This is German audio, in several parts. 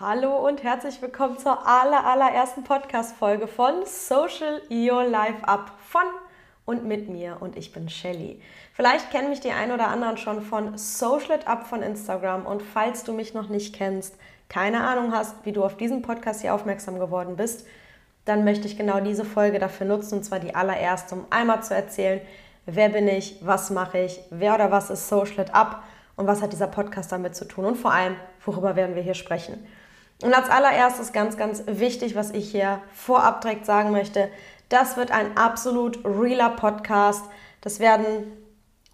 Hallo und herzlich willkommen zur aller, allerersten Podcast-Folge von Social Your Life Up von und mit mir und ich bin Shelly. Vielleicht kennen mich die ein oder anderen schon von Social It Up von Instagram und falls du mich noch nicht kennst, keine Ahnung hast, wie du auf diesen Podcast hier aufmerksam geworden bist, dann möchte ich genau diese Folge dafür nutzen und zwar die allererste, um einmal zu erzählen, wer bin ich, was mache ich, wer oder was ist Social It Up und was hat dieser Podcast damit zu tun und vor allem, worüber werden wir hier sprechen. Und als allererstes ganz, ganz wichtig, was ich hier vorab direkt sagen möchte, das wird ein absolut realer Podcast. Das werden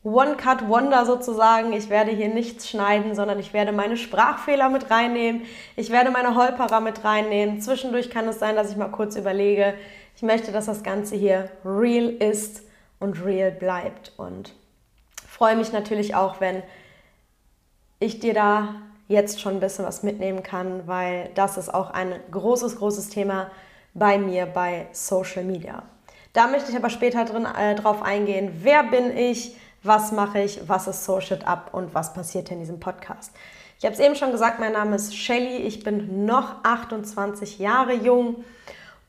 One-Cut-Wonder sozusagen. Ich werde hier nichts schneiden, sondern ich werde meine Sprachfehler mit reinnehmen. Ich werde meine Holperer mit reinnehmen. Zwischendurch kann es sein, dass ich mal kurz überlege. Ich möchte, dass das Ganze hier real ist und real bleibt. Und freue mich natürlich auch, wenn ich dir da jetzt schon ein bisschen was mitnehmen kann, weil das ist auch ein großes, großes Thema bei mir bei Social Media. Da möchte ich aber später drin äh, drauf eingehen, wer bin ich, was mache ich, was ist Social Up? Und was passiert in diesem Podcast. Ich habe es eben schon gesagt, mein Name ist Shelly, ich bin noch 28 Jahre jung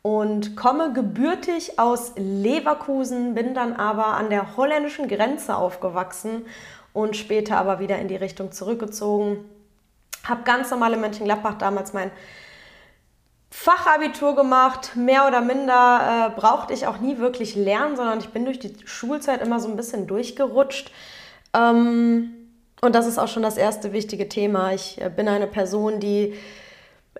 und komme gebürtig aus Leverkusen, bin dann aber an der holländischen Grenze aufgewachsen und später aber wieder in die Richtung zurückgezogen habe ganz normal in Mönchengladbach damals mein Fachabitur gemacht. Mehr oder minder äh, brauchte ich auch nie wirklich lernen, sondern ich bin durch die Schulzeit immer so ein bisschen durchgerutscht. Ähm, und das ist auch schon das erste wichtige Thema. Ich äh, bin eine Person, die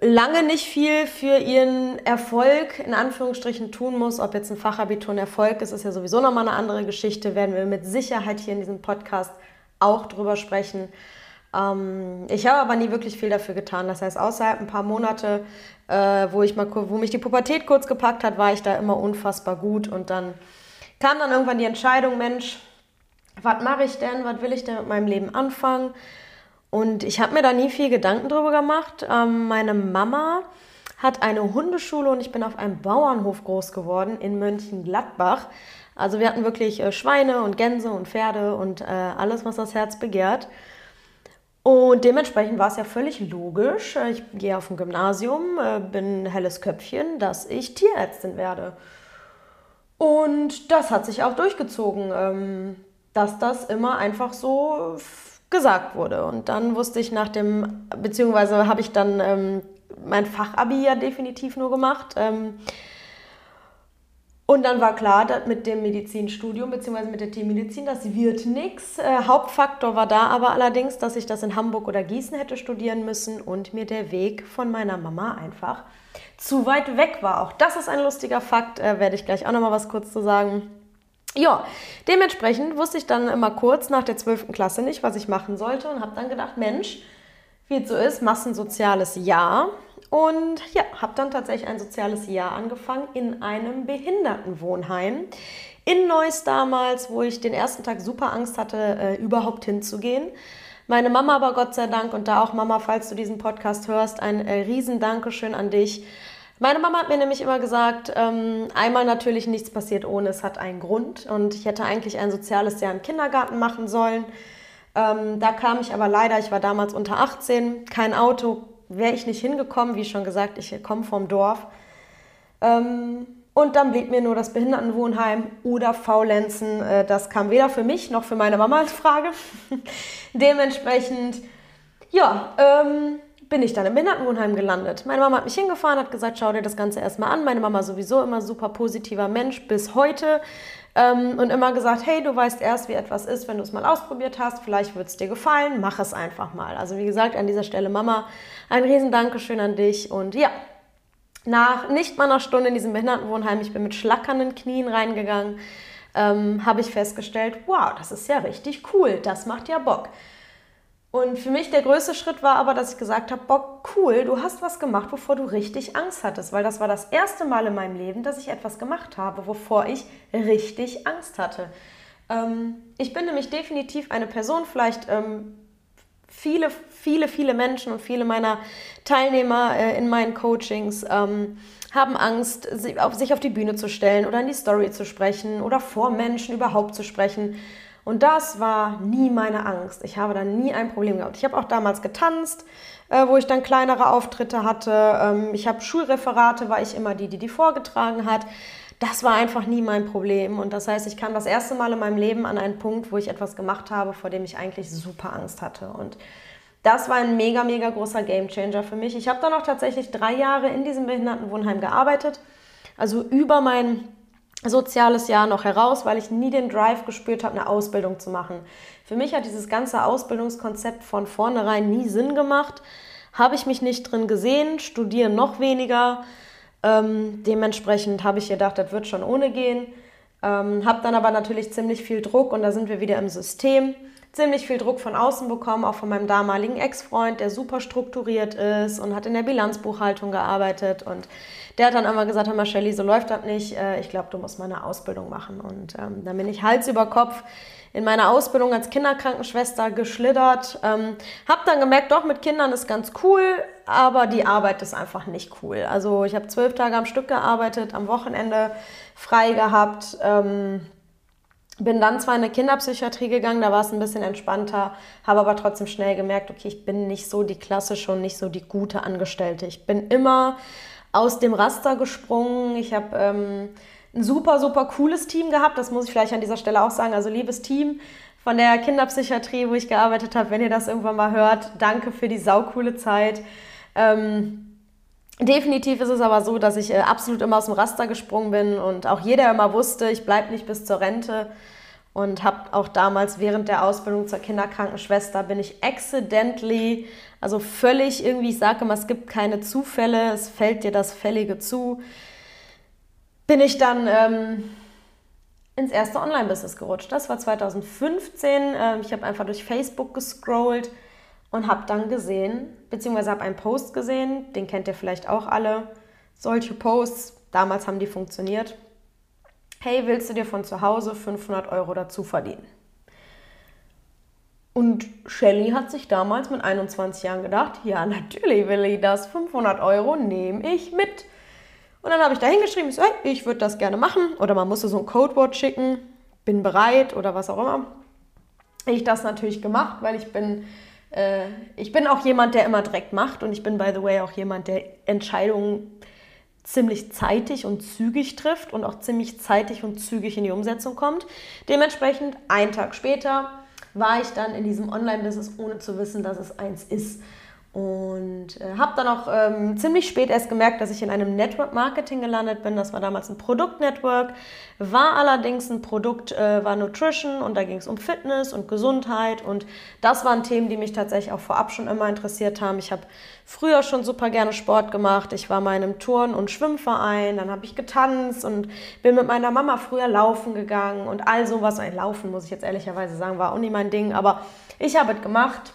lange nicht viel für ihren Erfolg in Anführungsstrichen tun muss. Ob jetzt ein Fachabitur ein Erfolg ist, ist ja sowieso nochmal eine andere Geschichte. Werden wir mit Sicherheit hier in diesem Podcast auch drüber sprechen. Ähm, ich habe aber nie wirklich viel dafür getan. Das heißt, außerhalb ein paar Monate, äh, wo, ich mal, wo mich die Pubertät kurz gepackt hat, war ich da immer unfassbar gut. Und dann kam dann irgendwann die Entscheidung, Mensch, was mache ich denn? Was will ich denn mit meinem Leben anfangen? Und ich habe mir da nie viel Gedanken drüber gemacht. Ähm, meine Mama hat eine Hundeschule und ich bin auf einem Bauernhof groß geworden in Mönchengladbach. Also wir hatten wirklich äh, Schweine und Gänse und Pferde und äh, alles, was das Herz begehrt. Und dementsprechend war es ja völlig logisch, äh, ich gehe auf ein Gymnasium, äh, bin ein helles Köpfchen, dass ich Tierärztin werde. Und das hat sich auch durchgezogen, ähm, dass das immer einfach so gesagt wurde. Und dann wusste ich nach dem, beziehungsweise habe ich dann ähm, mein Fachabi ja definitiv nur gemacht. Und dann war klar, dass mit dem Medizinstudium bzw. mit der Tiermedizin, das wird nichts. Äh, Hauptfaktor war da aber allerdings, dass ich das in Hamburg oder Gießen hätte studieren müssen und mir der Weg von meiner Mama einfach zu weit weg war. Auch das ist ein lustiger Fakt, äh, werde ich gleich auch nochmal was kurz zu sagen. Ja, dementsprechend wusste ich dann immer kurz nach der 12. Klasse nicht, was ich machen sollte und habe dann gedacht, Mensch, wie es so ist, machst ein soziales Jahr und ja, habe dann tatsächlich ein soziales Jahr angefangen in einem Behindertenwohnheim in Neuss damals, wo ich den ersten Tag super Angst hatte, äh, überhaupt hinzugehen. Meine Mama aber Gott sei Dank und da auch Mama, falls du diesen Podcast hörst, ein äh, riesen Dankeschön an dich. Meine Mama hat mir nämlich immer gesagt, ähm, einmal natürlich nichts passiert ohne, es hat einen Grund und ich hätte eigentlich ein soziales Jahr im Kindergarten machen sollen. Ähm, da kam ich aber leider, ich war damals unter 18, kein Auto, wäre ich nicht hingekommen. Wie schon gesagt, ich komme vom Dorf. Ähm, und dann blieb mir nur das Behindertenwohnheim oder Faulenzen. Äh, das kam weder für mich noch für meine Mama als Frage. Dementsprechend, ja, ähm, bin ich dann im Behindertenwohnheim gelandet. Meine Mama hat mich hingefahren, hat gesagt, schau dir das Ganze erstmal an. Meine Mama sowieso immer super positiver Mensch bis heute ähm, und immer gesagt, hey, du weißt erst, wie etwas ist, wenn du es mal ausprobiert hast. Vielleicht wird es dir gefallen, mach es einfach mal. Also wie gesagt, an dieser Stelle Mama, ein riesen Dankeschön an dich und ja, nach nicht mal einer Stunde in diesem Behindertenwohnheim, ich bin mit schlackernden Knien reingegangen, ähm, habe ich festgestellt, wow, das ist ja richtig cool, das macht ja Bock. Und für mich der größte Schritt war aber, dass ich gesagt habe, Bock, cool, du hast was gemacht, wovor du richtig Angst hattest, weil das war das erste Mal in meinem Leben, dass ich etwas gemacht habe, wovor ich richtig Angst hatte. Ähm, ich bin nämlich definitiv eine Person, vielleicht ähm, viele, viele, viele Menschen und viele meiner Teilnehmer äh, in meinen Coachings ähm, haben Angst, sich auf, sich auf die Bühne zu stellen oder in die Story zu sprechen oder vor Menschen überhaupt zu sprechen. Und das war nie meine Angst. Ich habe da nie ein Problem gehabt. Ich habe auch damals getanzt, äh, wo ich dann kleinere Auftritte hatte. Ähm, ich habe Schulreferate, war ich immer die, die die vorgetragen hat. Das war einfach nie mein Problem. Und das heißt, ich kam das erste Mal in meinem Leben an einen Punkt, wo ich etwas gemacht habe, vor dem ich eigentlich super Angst hatte. Und das war ein mega, mega großer Gamechanger für mich. Ich habe dann auch tatsächlich drei Jahre in diesem Behindertenwohnheim gearbeitet. Also über mein soziales Jahr noch heraus, weil ich nie den Drive gespürt habe, eine Ausbildung zu machen. Für mich hat dieses ganze Ausbildungskonzept von vornherein nie Sinn gemacht. Habe ich mich nicht drin gesehen, studieren noch weniger. Ähm, dementsprechend habe ich gedacht, das wird schon ohne gehen. Ähm, habe dann aber natürlich ziemlich viel Druck und da sind wir wieder im System. Ziemlich viel Druck von außen bekommen, auch von meinem damaligen Ex-Freund, der super strukturiert ist und hat in der Bilanzbuchhaltung gearbeitet und der hat dann einmal gesagt, hör mal Shelly, so läuft das nicht, äh, ich glaube, du musst mal eine Ausbildung machen. Und ähm, dann bin ich Hals über Kopf in meiner Ausbildung als Kinderkrankenschwester geschlittert. Ähm, habe dann gemerkt, doch, mit Kindern ist ganz cool, aber die Arbeit ist einfach nicht cool. Also ich habe zwölf Tage am Stück gearbeitet, am Wochenende frei gehabt. Ähm, bin dann zwar in eine Kinderpsychiatrie gegangen, da war es ein bisschen entspannter, habe aber trotzdem schnell gemerkt, okay, ich bin nicht so die klassische und nicht so die gute Angestellte. Ich bin immer aus dem Raster gesprungen. Ich habe ähm, ein super, super cooles Team gehabt. Das muss ich vielleicht an dieser Stelle auch sagen. Also liebes Team von der Kinderpsychiatrie, wo ich gearbeitet habe, wenn ihr das irgendwann mal hört, danke für die saukoole Zeit. Ähm, definitiv ist es aber so, dass ich äh, absolut immer aus dem Raster gesprungen bin und auch jeder immer wusste, ich bleibe nicht bis zur Rente und habe auch damals während der Ausbildung zur Kinderkrankenschwester bin ich accidentally, also völlig irgendwie, ich sage immer, es gibt keine Zufälle, es fällt dir das Fällige zu, bin ich dann ähm, ins erste Online-Business gerutscht. Das war 2015. Ähm, ich habe einfach durch Facebook gescrollt und habe dann gesehen, beziehungsweise habe einen Post gesehen, den kennt ihr vielleicht auch alle. Solche Posts, damals haben die funktioniert hey, willst du dir von zu Hause 500 Euro dazu verdienen? Und Shelly hat sich damals mit 21 Jahren gedacht, ja, natürlich will ich das, 500 Euro nehme ich mit. Und dann habe ich da hingeschrieben, so, hey, ich würde das gerne machen. Oder man musste so ein Codewort schicken, bin bereit oder was auch immer. Ich das natürlich gemacht, weil ich bin, äh, ich bin auch jemand, der immer direkt macht. Und ich bin, by the way, auch jemand, der Entscheidungen ziemlich zeitig und zügig trifft und auch ziemlich zeitig und zügig in die Umsetzung kommt. Dementsprechend, einen Tag später, war ich dann in diesem Online-Business, ohne zu wissen, dass es eins ist. Und äh, habe dann auch ähm, ziemlich spät erst gemerkt, dass ich in einem Network Marketing gelandet bin. Das war damals ein Produktnetwork, war allerdings ein Produkt, äh, war Nutrition und da ging es um Fitness und Gesundheit. Und das waren Themen, die mich tatsächlich auch vorab schon immer interessiert haben. Ich habe früher schon super gerne Sport gemacht. Ich war mal in einem Turn- und Schwimmverein, dann habe ich getanzt und bin mit meiner Mama früher laufen gegangen und all sowas. Ein Laufen, muss ich jetzt ehrlicherweise sagen, war auch nie mein Ding, aber ich habe es gemacht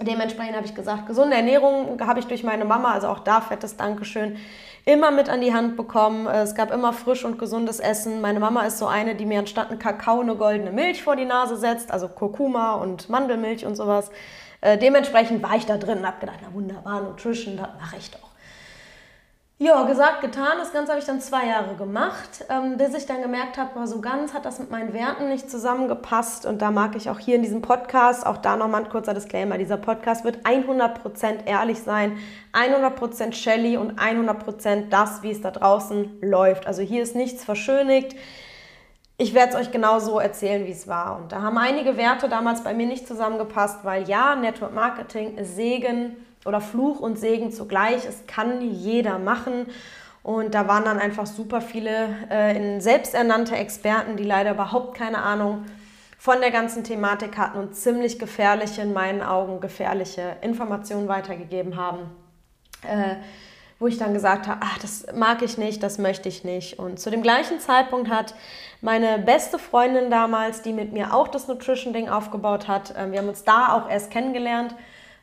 Dementsprechend habe ich gesagt, gesunde Ernährung habe ich durch meine Mama, also auch da fettes Dankeschön, immer mit an die Hand bekommen. Es gab immer frisch und gesundes Essen. Meine Mama ist so eine, die mir anstatt einen Kakao eine goldene Milch vor die Nase setzt, also Kurkuma und Mandelmilch und sowas. Äh, dementsprechend war ich da drin und habe gedacht, na wunderbar, Nutrition, das mache ich doch. Ja, gesagt, getan. Das Ganze habe ich dann zwei Jahre gemacht, ähm, bis ich dann gemerkt habe, so ganz hat das mit meinen Werten nicht zusammengepasst. Und da mag ich auch hier in diesem Podcast, auch da nochmal ein kurzer Disclaimer, dieser Podcast wird 100% ehrlich sein, 100% Shelly und 100% das, wie es da draußen läuft. Also hier ist nichts verschönigt. Ich werde es euch genau so erzählen, wie es war. Und da haben einige Werte damals bei mir nicht zusammengepasst, weil ja, Network Marketing, Segen, oder Fluch und Segen zugleich. Es kann jeder machen. Und da waren dann einfach super viele äh, selbsternannte Experten, die leider überhaupt keine Ahnung von der ganzen Thematik hatten und ziemlich gefährliche, in meinen Augen gefährliche Informationen weitergegeben haben. Äh, wo ich dann gesagt habe, ach, das mag ich nicht, das möchte ich nicht. Und zu dem gleichen Zeitpunkt hat meine beste Freundin damals, die mit mir auch das Nutrition-Ding aufgebaut hat, äh, wir haben uns da auch erst kennengelernt,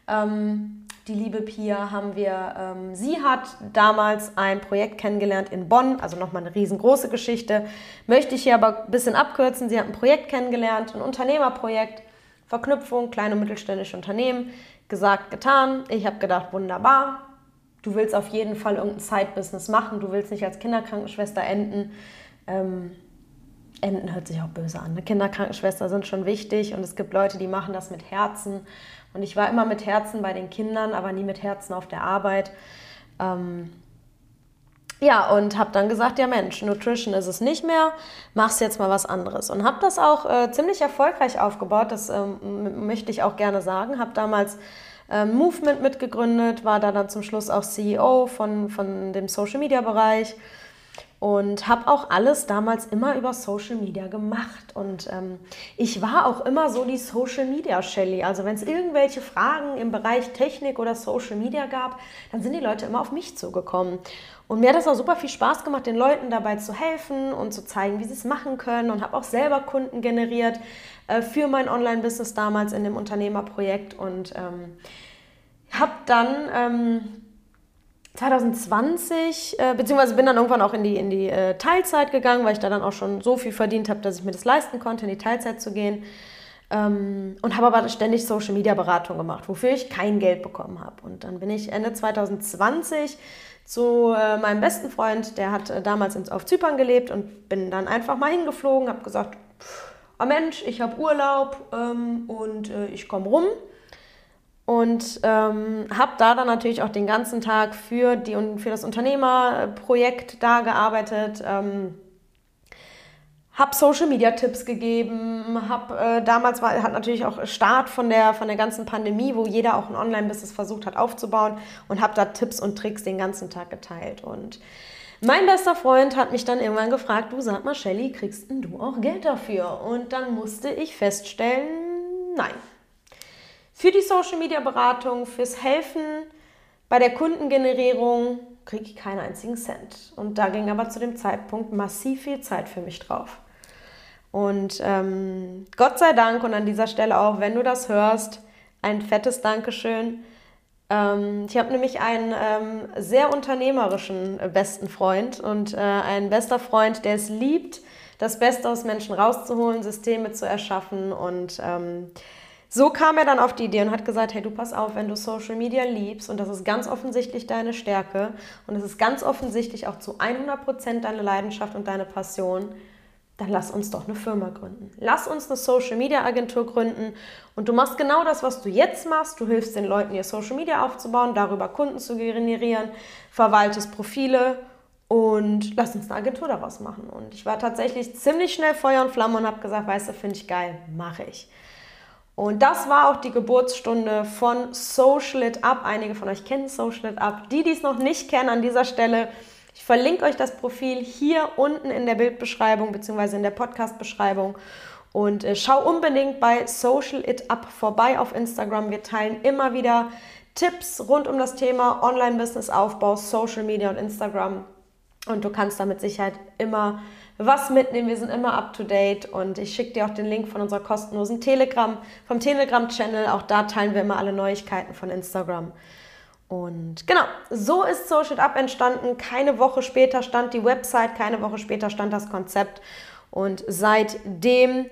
ähm, die liebe Pia haben wir, ähm, sie hat damals ein Projekt kennengelernt in Bonn, also nochmal eine riesengroße Geschichte. Möchte ich hier aber ein bisschen abkürzen. Sie hat ein Projekt kennengelernt, ein Unternehmerprojekt, Verknüpfung, kleine und mittelständische Unternehmen. Gesagt, getan. Ich habe gedacht, wunderbar. Du willst auf jeden Fall irgendein Side-Business machen. Du willst nicht als Kinderkrankenschwester enden. Ähm, enden hört sich auch böse an. Eine Kinderkrankenschwester sind schon wichtig und es gibt Leute, die machen das mit Herzen Und ich war immer mit Herzen bei den Kindern, aber nie mit Herzen auf der Arbeit. Ähm, ja, und habe dann gesagt, ja Mensch, Nutrition ist es nicht mehr, machst jetzt mal was anderes. Und habe das auch äh, ziemlich erfolgreich aufgebaut, das ähm, möchte ich auch gerne sagen. Habe damals äh, Movement mitgegründet, war da dann zum Schluss auch CEO von, von dem Social-Media-Bereich und habe auch alles damals immer über Social Media gemacht. Und ähm, ich war auch immer so die Social Media Shelly. Also wenn es irgendwelche Fragen im Bereich Technik oder Social Media gab, dann sind die Leute immer auf mich zugekommen. Und mir hat das auch super viel Spaß gemacht, den Leuten dabei zu helfen und zu zeigen, wie sie es machen können. Und habe auch selber Kunden generiert äh, für mein Online-Business damals in dem Unternehmerprojekt. Und ähm, habe dann ähm, 2020, äh, beziehungsweise bin dann irgendwann auch in die, in die äh, Teilzeit gegangen, weil ich da dann auch schon so viel verdient habe, dass ich mir das leisten konnte, in die Teilzeit zu gehen. Ähm, und habe aber ständig Social Media Beratung gemacht, wofür ich kein Geld bekommen habe. Und dann bin ich Ende 2020 zu äh, meinem besten Freund, der hat äh, damals in, auf Zypern gelebt und bin dann einfach mal hingeflogen, habe gesagt, oh Mensch, ich habe Urlaub ähm, und äh, ich komme rum. Und ähm, habe da dann natürlich auch den ganzen Tag für, die, für das Unternehmerprojekt da gearbeitet. Ähm, habe Social Media Tipps gegeben, habe äh, damals war hat natürlich auch Start von der von der ganzen Pandemie, wo jeder auch ein Online Business versucht hat aufzubauen und habe da Tipps und Tricks den ganzen Tag geteilt und mein bester Freund hat mich dann irgendwann gefragt, du sag mal Shelly, kriegst denn du auch Geld dafür? Und dann musste ich feststellen, nein. Für die Social Media Beratung, fürs Helfen bei der Kundengenerierung kriege ich keinen einzigen Cent. Und da ging aber zu dem Zeitpunkt massiv viel Zeit für mich drauf. Und ähm, Gott sei Dank und an dieser Stelle auch, wenn du das hörst, ein fettes Dankeschön. Ähm, ich habe nämlich einen ähm, sehr unternehmerischen äh, besten Freund und äh, ein bester Freund, der es liebt, das Beste aus Menschen rauszuholen, Systeme zu erschaffen und ähm, so kam er dann auf die Idee und hat gesagt, hey, du pass auf, wenn du Social Media liebst und das ist ganz offensichtlich deine Stärke und es ist ganz offensichtlich auch zu 100% deine Leidenschaft und deine Passion, dann lass uns doch eine Firma gründen. Lass uns eine Social Media Agentur gründen und du machst genau das, was du jetzt machst. Du hilfst den Leuten, ihr Social Media aufzubauen, darüber Kunden zu generieren, verwaltest Profile und lass uns eine Agentur daraus machen. Und ich war tatsächlich ziemlich schnell Feuer und Flamme und habe gesagt, weißt du, finde ich geil, mache ich. Und das war auch die Geburtsstunde von Social It Up. Einige von euch kennen Social It Up. Die, die es noch nicht kennen, an dieser Stelle ich verlinke euch das Profil hier unten in der Bildbeschreibung bzw. in der Podcast-Beschreibung. Und äh, schau unbedingt bei Social It Up vorbei auf Instagram. Wir teilen immer wieder Tipps rund um das Thema Online-Business-Aufbau, Social Media und Instagram. Und du kannst da mit Sicherheit immer was mitnehmen. Wir sind immer up to date und ich schicke dir auch den Link von unserer kostenlosen Telegram, vom Telegram-Channel. Auch da teilen wir immer alle Neuigkeiten von Instagram. Und genau, so ist Social Up entstanden. Keine Woche später stand die Website, keine Woche später stand das Konzept. Und seitdem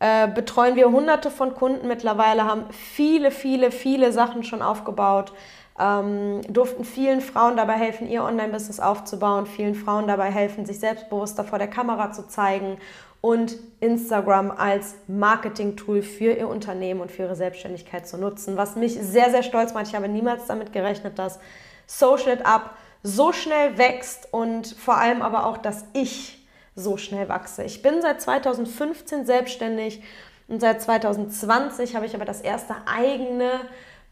äh, betreuen wir hunderte von Kunden mittlerweile, haben viele, viele, viele Sachen schon aufgebaut, ähm, durften vielen Frauen dabei helfen, ihr Online-Business aufzubauen, vielen Frauen dabei helfen, sich selbstbewusster vor der Kamera zu zeigen und Instagram als Marketing-Tool für ihr Unternehmen und für ihre Selbstständigkeit zu nutzen, was mich sehr, sehr stolz macht. Ich habe niemals damit gerechnet, dass Social It Up so schnell wächst und vor allem aber auch, dass ich so schnell wachse. Ich bin seit 2015 selbstständig und seit 2020 habe ich aber das erste eigene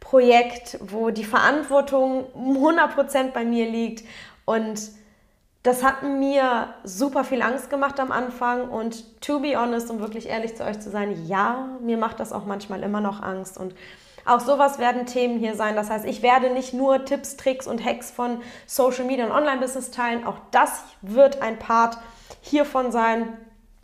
Projekt, wo die Verantwortung 100% bei mir liegt und das hat mir super viel Angst gemacht am Anfang und to be honest, um wirklich ehrlich zu euch zu sein, ja, mir macht das auch manchmal immer noch Angst und auch sowas werden Themen hier sein. Das heißt, ich werde nicht nur Tipps, Tricks und Hacks von Social Media und Online-Business teilen. Auch das wird ein Part hiervon sein,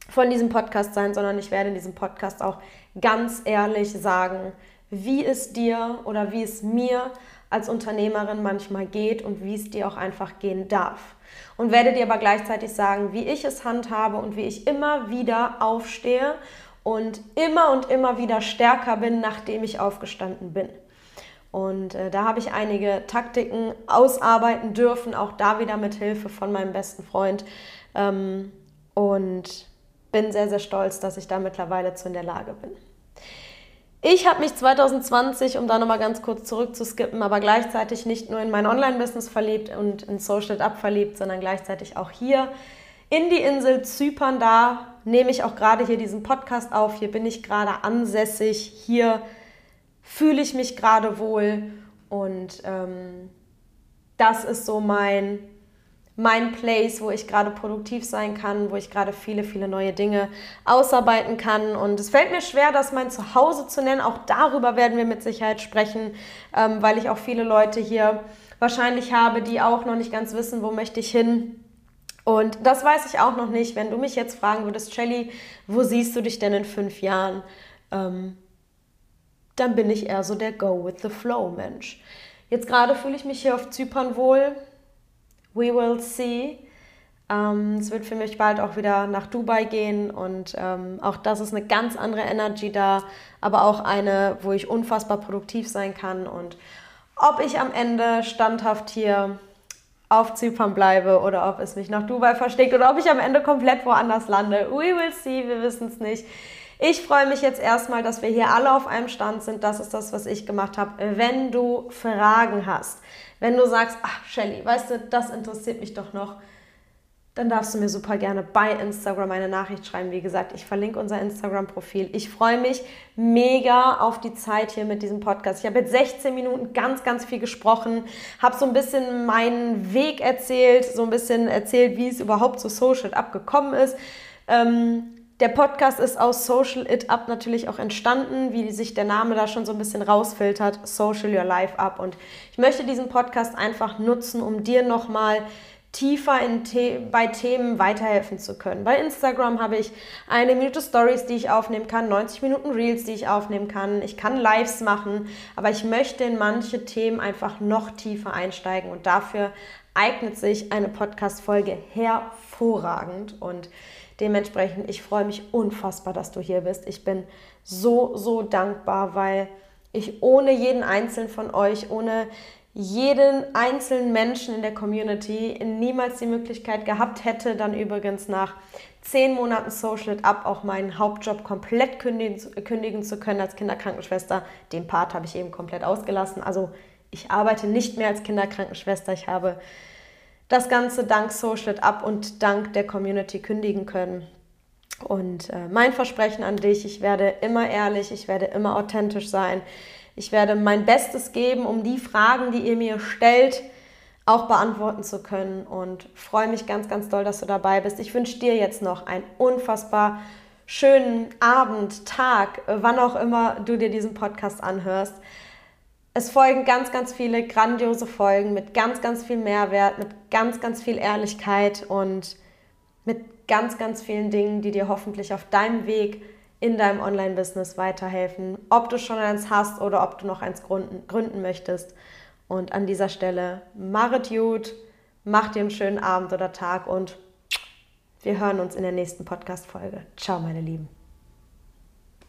von diesem Podcast sein, sondern ich werde in diesem Podcast auch ganz ehrlich sagen, wie es dir oder wie es mir als Unternehmerin manchmal geht und wie es dir auch einfach gehen darf und werde dir aber gleichzeitig sagen, wie ich es handhabe und wie ich immer wieder aufstehe und immer und immer wieder stärker bin, nachdem ich aufgestanden bin. Und äh, da habe ich einige Taktiken ausarbeiten dürfen, auch da wieder mit Hilfe von meinem besten Freund. Ähm, und bin sehr, sehr stolz, dass ich da mittlerweile zu in der Lage bin. Ich habe mich 2020, um da nochmal ganz kurz zurückzuskippen, aber gleichzeitig nicht nur in mein Online-Business verliebt und in Social Up verliebt, sondern gleichzeitig auch hier in die Insel Zypern. Da nehme ich auch gerade hier diesen Podcast auf. Hier bin ich gerade ansässig. Hier fühle ich mich gerade wohl. Und ähm, das ist so mein mein Place, wo ich gerade produktiv sein kann, wo ich gerade viele, viele neue Dinge ausarbeiten kann. Und es fällt mir schwer, das mein Zuhause zu nennen. Auch darüber werden wir mit Sicherheit sprechen, ähm, weil ich auch viele Leute hier wahrscheinlich habe, die auch noch nicht ganz wissen, wo möchte ich hin. Und das weiß ich auch noch nicht. Wenn du mich jetzt fragen würdest, Shelly, wo siehst du dich denn in fünf Jahren? Ähm, dann bin ich eher so der Go with the Flow Mensch. Jetzt gerade fühle ich mich hier auf Zypern wohl. We will see. Ähm, es wird für mich bald auch wieder nach Dubai gehen und ähm, auch das ist eine ganz andere Energy da, aber auch eine, wo ich unfassbar produktiv sein kann und ob ich am Ende standhaft hier auf Zypern bleibe oder ob es mich nach Dubai versteckt oder ob ich am Ende komplett woanders lande. We will see, wir wissen es nicht. Ich freue mich jetzt erstmal, dass wir hier alle auf einem Stand sind. Das ist das, was ich gemacht habe. Wenn du Fragen hast, wenn du sagst, ach Shelly, weißt du, das interessiert mich doch noch, dann darfst du mir super gerne bei Instagram eine Nachricht schreiben. Wie gesagt, ich verlinke unser Instagram-Profil. Ich freue mich mega auf die Zeit hier mit diesem Podcast. Ich habe jetzt 16 Minuten ganz, ganz viel gesprochen, habe so ein bisschen meinen Weg erzählt, so ein bisschen erzählt, wie es überhaupt zu Social Up gekommen ist. Ähm, der Podcast ist aus Social It Up natürlich auch entstanden, wie sich der Name da schon so ein bisschen rausfiltert, Social Your Life Up. Und ich möchte diesen Podcast einfach nutzen, um dir nochmal tiefer The bei Themen weiterhelfen zu können. Bei Instagram habe ich eine Minute Stories, die ich aufnehmen kann, 90 Minuten Reels, die ich aufnehmen kann. Ich kann Lives machen, aber ich möchte in manche Themen einfach noch tiefer einsteigen und dafür eignet sich eine Podcast-Folge hervorragend und Dementsprechend, ich freue mich unfassbar, dass du hier bist. Ich bin so, so dankbar, weil ich ohne jeden einzelnen von euch, ohne jeden einzelnen Menschen in der Community niemals die Möglichkeit gehabt hätte, dann übrigens nach zehn Monaten Social Up auch meinen Hauptjob komplett kündigen, kündigen zu können als Kinderkrankenschwester. Den Part habe ich eben komplett ausgelassen. Also ich arbeite nicht mehr als Kinderkrankenschwester. Ich habe das Ganze dank Social Up und dank der Community kündigen können. Und äh, mein Versprechen an dich, ich werde immer ehrlich, ich werde immer authentisch sein. Ich werde mein Bestes geben, um die Fragen, die ihr mir stellt, auch beantworten zu können. Und freue mich ganz, ganz doll, dass du dabei bist. Ich wünsche dir jetzt noch einen unfassbar schönen Abend, Tag, wann auch immer du dir diesen Podcast anhörst es folgen ganz, ganz viele grandiose Folgen mit ganz, ganz viel Mehrwert, mit ganz, ganz viel Ehrlichkeit und mit ganz, ganz vielen Dingen, die dir hoffentlich auf deinem Weg in deinem Online-Business weiterhelfen. Ob du schon eins hast oder ob du noch eins gründen, gründen möchtest. Und an dieser Stelle, machet gut, mach dir einen schönen Abend oder Tag und wir hören uns in der nächsten Podcast-Folge. Ciao, meine Lieben.